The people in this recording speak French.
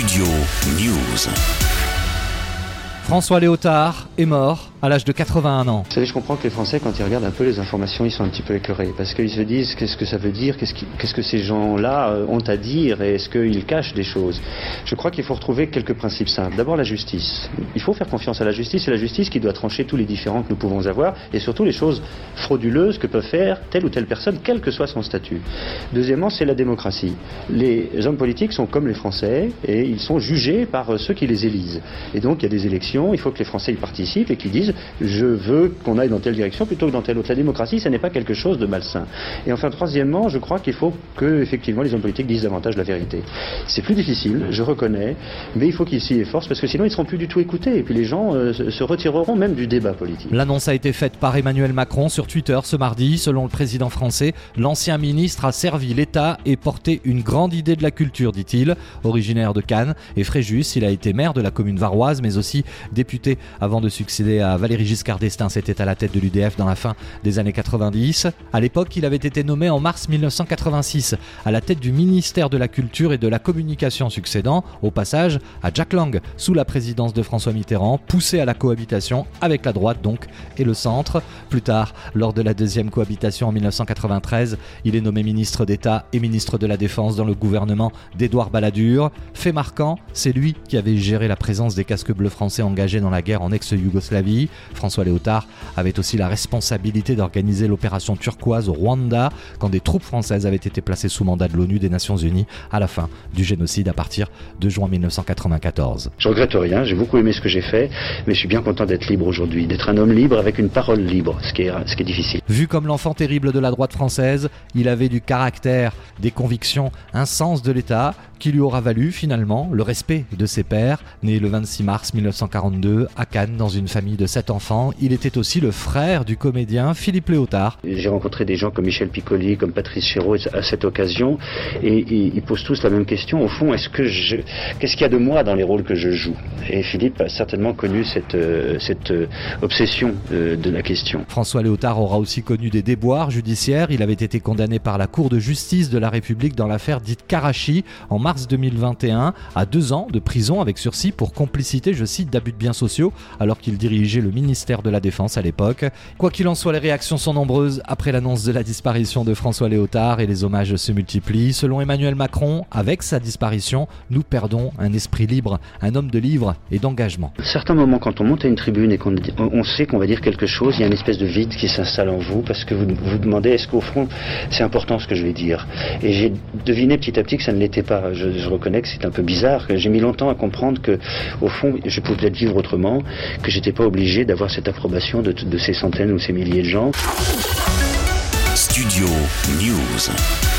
Studio News. François Léotard est mort à l'âge de 81 ans. Vous savez, je comprends que les Français, quand ils regardent un peu les informations, ils sont un petit peu écœurés. Parce qu'ils se disent qu'est-ce que ça veut dire, qu'est-ce, que ces gens-là euh, ont à dire et est-ce qu'ils cachent des choses? Je crois qu'il faut retrouver quelques principes simples. D'abord, la justice. Il faut faire confiance à la justice. C'est la justice qui doit trancher tous les différends que nous pouvons avoir et surtout les choses frauduleuses que peut faire telle ou telle personne, quel que soit son statut. Deuxièmement, c'est la démocratie. Les hommes politiques sont comme les Français et ils sont jugés par ceux qui les élisent. Et donc, il y a des élections, il faut que les Français y participent et qu'ils disent je veux qu'on aille dans telle direction plutôt que dans telle autre. La démocratie, ce n'est pas quelque chose de malsain. Et enfin, troisièmement, je crois qu'il faut que, effectivement, les hommes politiques disent davantage la vérité. C'est plus difficile, je reconnais, mais il faut qu'ils s'y efforcent parce que sinon ils ne seront plus du tout écoutés et puis les gens euh, se retireront même du débat politique. L'annonce a été faite par Emmanuel Macron sur Twitter ce mardi. Selon le président français, l'ancien ministre a servi l'État et porté une grande idée de la culture, dit-il. Originaire de Cannes et Fréjus, il a été maire de la commune varoise, mais aussi député avant de succéder à Valéry Giscard d'Estaing, c'était à la tête de l'UDF dans la fin des années 90. À l'époque, il avait été nommé en mars 1986 à la tête du ministère de la Culture et de la Communication succédant, au passage, à Jack Lang, sous la présidence de François Mitterrand, poussé à la cohabitation avec la droite donc et le centre. Plus tard, lors de la deuxième cohabitation en 1993, il est nommé ministre d'État et ministre de la Défense dans le gouvernement d'Édouard Balladur. Fait marquant, c'est lui qui avait géré la présence des casques bleus français dans la guerre en ex-Yougoslavie. François Léotard avait aussi la responsabilité d'organiser l'opération turquoise au Rwanda quand des troupes françaises avaient été placées sous mandat de l'ONU des Nations Unies à la fin du génocide à partir de juin 1994. Je regrette rien, j'ai beaucoup aimé ce que j'ai fait, mais je suis bien content d'être libre aujourd'hui, d'être un homme libre avec une parole libre, ce qui est, ce qui est difficile. Vu comme l'enfant terrible de la droite française, il avait du caractère, des convictions, un sens de l'État qui lui aura valu finalement le respect de ses pères. Né le 26 mars 1942 à Cannes dans une famille de sept enfants, il était aussi le frère du comédien Philippe Léotard. J'ai rencontré des gens comme Michel Piccoli, comme Patrice Chéreau à cette occasion, et, ils posent tous la même question. Au fond, est-ce que je, qu'est-ce qu'il y a de moi dans les rôles que je joue? Et Philippe a certainement connu cette, euh, cette euh, obsession de, de la question. François Léotard aura aussi connu des déboires judiciaires. Il avait été condamné par la Cour de justice de la République dans l'affaire dite Karachi en mars 2021 à deux ans de prison avec sursis pour complicité, je cite, d'abus de biens sociaux alors qu'il dirigeait le ministère de la Défense à l'époque. Quoi qu'il en soit, les réactions sont nombreuses après l'annonce de la disparition de François Léotard et les hommages se multiplient. Selon Emmanuel Macron, avec sa disparition, nous perdons un esprit libre, un homme de livre et d'engagement. Certains moments, quand on monte à une tribune et qu'on on sait qu'on va dire quelque chose, il y a une espèce de vide qui s'installe en vous parce que vous vous demandez est-ce qu'au fond c'est important ce que je vais dire? Et j'ai deviné petit à petit que ça ne l'était pas. Je, reconnais que c'est un peu bizarre. J'ai mis longtemps à comprendre que au fond je pouvais peut-être vivre autrement, que j'étais pas obligé d'avoir cette approbation de, de ces centaines ou ces milliers de gens. Studio News.